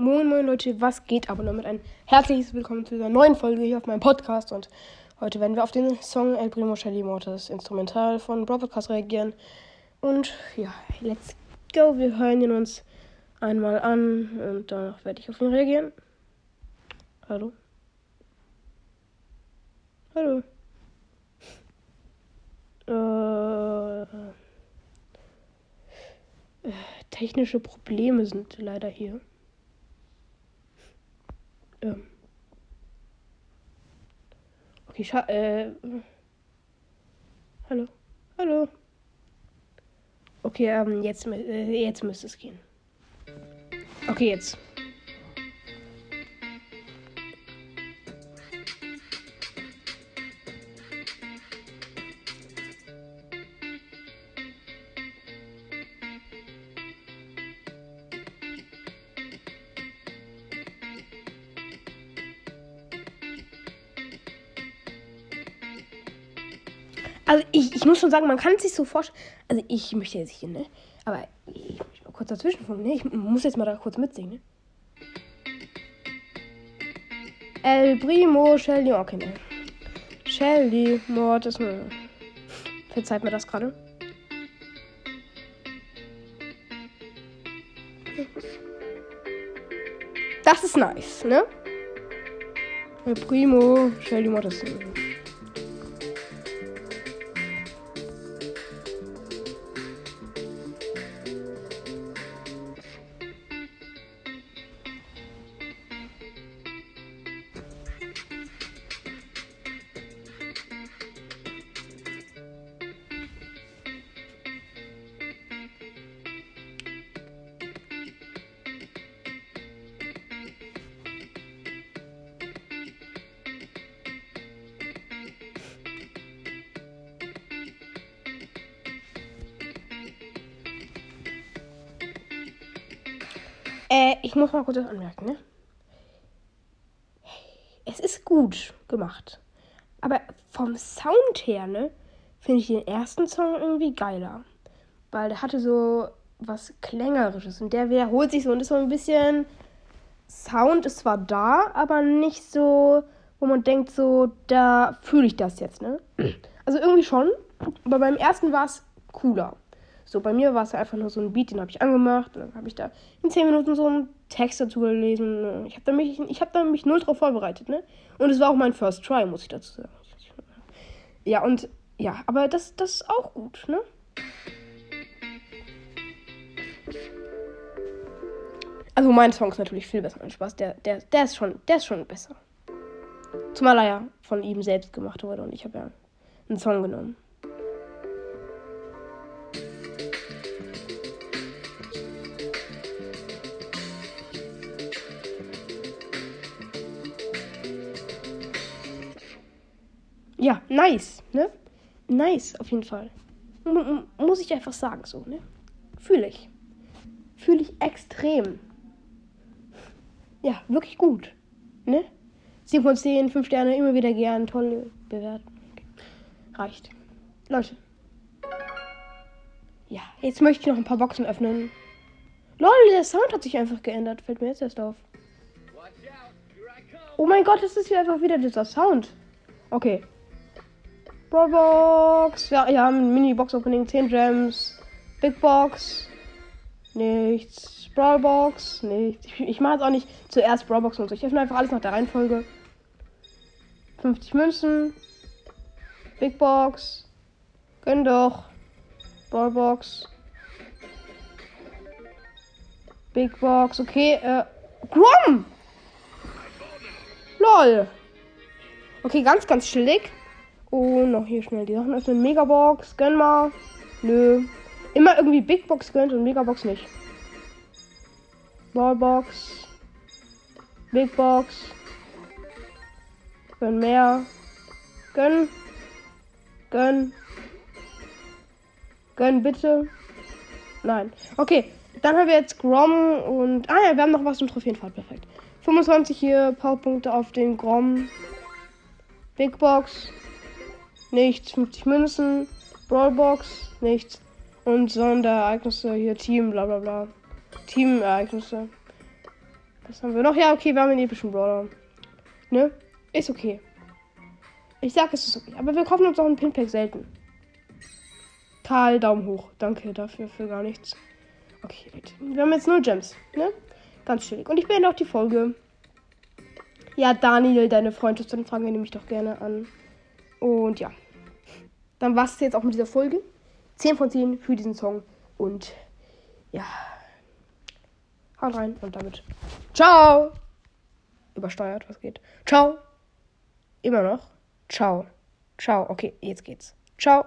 Leute, was geht aber damit ein herzliches Willkommen zu dieser neuen Folge hier auf meinem Podcast und heute werden wir auf den Song El Primo Shelly Mortis Instrumental von Broadcast reagieren und ja, let's go, wir hören ihn uns einmal an und danach werde ich auf ihn reagieren. Hallo? Hallo? Äh, äh, technische Probleme sind leider hier. Okay, scha äh. Hallo? Hallo? Okay, ähm, jetzt, äh, jetzt müsste es gehen. Okay, jetzt. Also ich, ich muss schon sagen, man kann es sich so vorstellen. Also ich möchte jetzt hier, ne? Aber ich möchte mal kurz dazwischen funken, ne? Ich muss jetzt mal da kurz mitsingen, ne? El Primo, Shelly, okay, ne? Shelly, Mord ist ne. Verzeiht mir das gerade. Das ist nice, ne? El Primo, Shelly, Mord ist. Äh, ich muss mal kurz was anmerken, ne? Es ist gut gemacht. Aber vom Sound her, ne, finde ich den ersten Song irgendwie geiler. Weil der hatte so was Klängerisches und der wiederholt sich so und ist so ein bisschen. Sound ist zwar da, aber nicht so, wo man denkt, so, da fühle ich das jetzt, ne? Also irgendwie schon, aber beim ersten war es cooler. So, bei mir war es einfach nur so ein Beat, den habe ich angemacht. Dann habe ich da in 10 Minuten so einen Text dazu gelesen. Ich habe da, mich, da mich null drauf vorbereitet, ne? Und es war auch mein First Try, muss ich dazu sagen. Ja, und ja, aber das, das ist auch gut, ne? Also mein Song ist natürlich viel besser, mein Spaß. Der, der, der, ist schon, der ist schon besser. Zumal er ja von ihm selbst gemacht wurde und ich habe ja einen Song genommen. Ja, nice, ne? Nice, auf jeden Fall. M muss ich einfach sagen, so, ne? Fühle ich. Fühle ich extrem. Ja, wirklich gut, ne? 7 von 10, 5 Sterne, immer wieder gern, tolle Bewertung. Okay. Reicht. Leute. Ja, jetzt möchte ich noch ein paar Boxen öffnen. Lol, der Sound hat sich einfach geändert. Fällt mir jetzt erst auf. Oh mein Gott, es ist hier einfach wieder dieser Sound. Okay, Brawlbox. Ja, wir haben Mini-Box-Opening, 10 Gems. Big Box. Nichts. Brawlbox. Nichts. Ich, ich mache jetzt auch nicht zuerst Brawlbox und so. Ich öffne einfach alles nach der Reihenfolge. 50 Münzen. Big Box. Gönn doch. Brawlbox. Big Box. Okay, äh. Grom! LOL! Okay, ganz, ganz chillig. Und noch hier schnell die Sachen öffnen. Megabox, gönn mal. Nö. Immer irgendwie Big Box gönnt und Megabox nicht. Ballbox. Big Box. Gönn mehr. Gönn. Gönn. Gönn bitte. Nein. Okay. Dann haben wir jetzt Grom und. Ah ja, wir haben noch was im Trophäenfall. Perfekt. 25 hier Powerpunkte auf den Grom. Big Box nichts. 50 Münzen, Brawlbox, nichts. Und Sonderereignisse hier, Team, bla bla bla. Teamereignisse. Was haben wir noch? Ja, okay, wir haben einen epischen Brawler. Ne? Ist okay. Ich sag, es ist okay. Aber wir kaufen uns auch einen Pinpack selten. Karl, Daumen hoch. Danke dafür, für gar nichts. Okay, wir haben jetzt nur Gems, ne? Ganz chillig. Und ich beende auch die Folge. Ja, Daniel, deine Freundschaft, dann fragen wir nämlich doch gerne an. Und ja. Dann war es jetzt auch mit dieser Folge. 10 von 10 für diesen Song. Und ja. Haut rein und damit. Ciao! Übersteuert, was geht? Ciao! Immer noch. Ciao. Ciao. Okay, jetzt geht's. Ciao.